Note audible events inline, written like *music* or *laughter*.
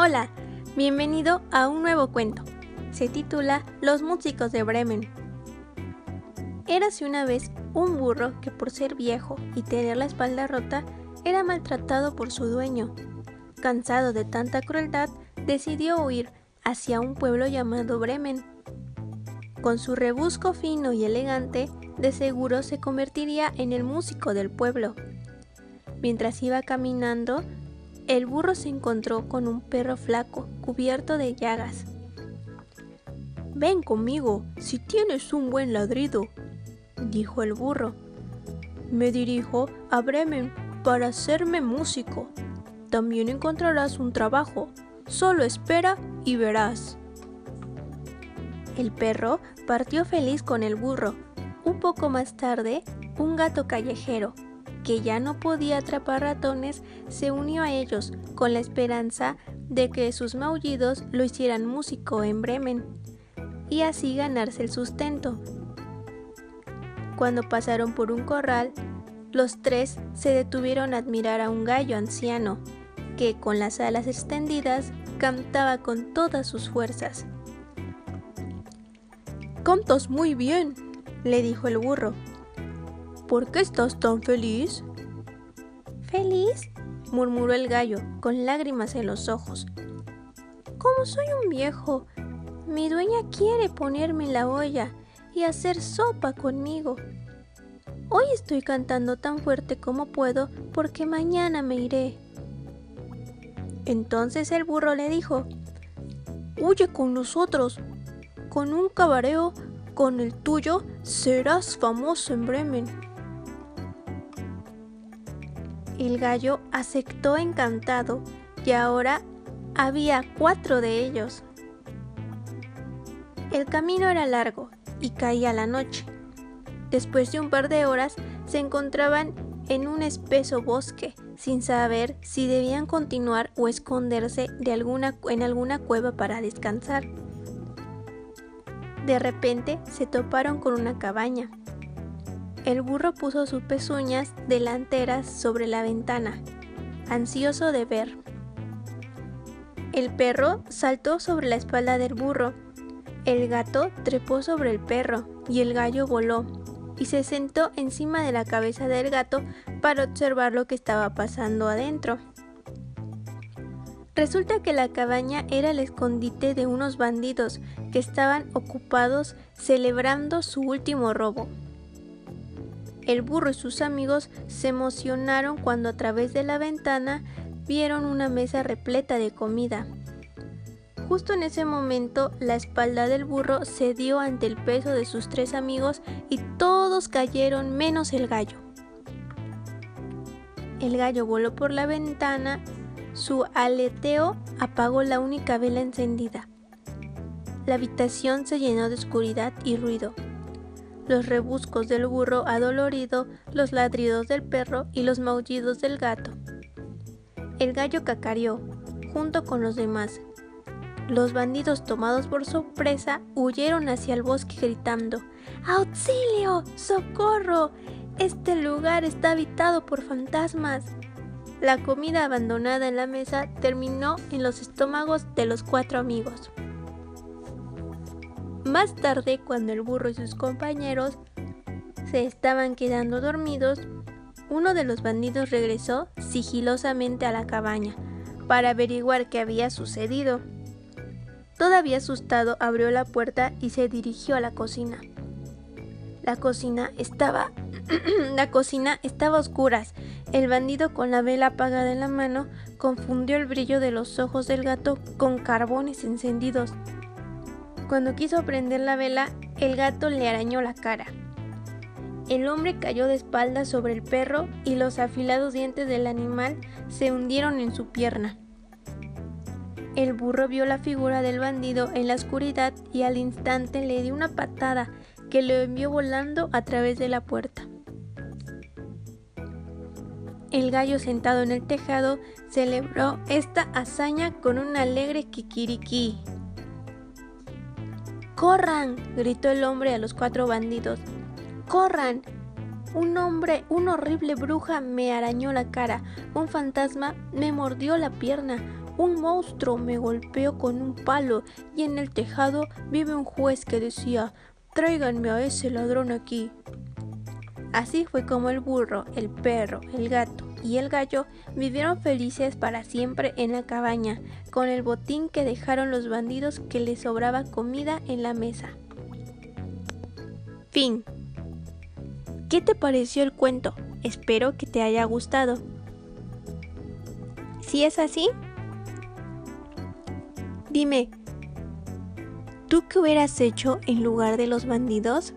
Hola, bienvenido a un nuevo cuento. Se titula Los músicos de Bremen. Érase una vez un burro que por ser viejo y tener la espalda rota era maltratado por su dueño. Cansado de tanta crueldad, decidió huir hacia un pueblo llamado Bremen. Con su rebusco fino y elegante, de seguro se convertiría en el músico del pueblo. Mientras iba caminando, el burro se encontró con un perro flaco, cubierto de llagas. Ven conmigo, si tienes un buen ladrido, dijo el burro. Me dirijo a Bremen para hacerme músico. También encontrarás un trabajo. Solo espera y verás. El perro partió feliz con el burro. Un poco más tarde, un gato callejero, que ya no podía atrapar ratones, se unió a ellos con la esperanza de que sus maullidos lo hicieran músico en Bremen y así ganarse el sustento. Cuando pasaron por un corral, los tres se detuvieron a admirar a un gallo anciano que con las alas extendidas cantaba con todas sus fuerzas. Cantas muy bien, le dijo el burro. ¿Por qué estás tan feliz? ¿Feliz? murmuró el gallo, con lágrimas en los ojos. Como soy un viejo, mi dueña quiere ponerme en la olla y hacer sopa conmigo. Hoy estoy cantando tan fuerte como puedo porque mañana me iré. Entonces el burro le dijo, Huye con nosotros. Con un cabareo con el tuyo serás famoso en Bremen. El gallo aceptó encantado y ahora había cuatro de ellos. El camino era largo y caía la noche. Después de un par de horas se encontraban en un espeso bosque, sin saber si debían continuar o esconderse en alguna cueva para descansar. De repente se toparon con una cabaña. El burro puso sus pezuñas delanteras sobre la ventana, ansioso de ver. El perro saltó sobre la espalda del burro, el gato trepó sobre el perro y el gallo voló y se sentó encima de la cabeza del gato para observar lo que estaba pasando adentro. Resulta que la cabaña era el escondite de unos bandidos que estaban ocupados celebrando su último robo. El burro y sus amigos se emocionaron cuando a través de la ventana vieron una mesa repleta de comida. Justo en ese momento la espalda del burro cedió ante el peso de sus tres amigos y todos cayeron menos el gallo. El gallo voló por la ventana, su aleteo apagó la única vela encendida. La habitación se llenó de oscuridad y ruido los rebuscos del burro adolorido, los ladridos del perro y los maullidos del gato. El gallo cacareó, junto con los demás. Los bandidos tomados por sorpresa huyeron hacia el bosque gritando ¡Auxilio! ¡Socorro! Este lugar está habitado por fantasmas. La comida abandonada en la mesa terminó en los estómagos de los cuatro amigos. Más tarde, cuando el burro y sus compañeros se estaban quedando dormidos, uno de los bandidos regresó sigilosamente a la cabaña para averiguar qué había sucedido. Todavía asustado abrió la puerta y se dirigió a la cocina. La cocina estaba *clears throat* la cocina estaba a oscuras. El bandido con la vela apagada en la mano confundió el brillo de los ojos del gato con carbones encendidos cuando quiso prender la vela, el gato le arañó la cara. El hombre cayó de espaldas sobre el perro y los afilados dientes del animal se hundieron en su pierna. El burro vio la figura del bandido en la oscuridad y al instante le dio una patada que lo envió volando a través de la puerta. El gallo sentado en el tejado celebró esta hazaña con un alegre kikiriki. ¡Corran! gritó el hombre a los cuatro bandidos. ¡Corran! Un hombre, una horrible bruja me arañó la cara, un fantasma me mordió la pierna, un monstruo me golpeó con un palo y en el tejado vive un juez que decía, tráiganme a ese ladrón aquí. Así fue como el burro, el perro, el gato y el gallo vivieron felices para siempre en la cabaña, con el botín que dejaron los bandidos que les sobraba comida en la mesa. Fin. ¿Qué te pareció el cuento? Espero que te haya gustado. Si es así, dime, ¿tú qué hubieras hecho en lugar de los bandidos?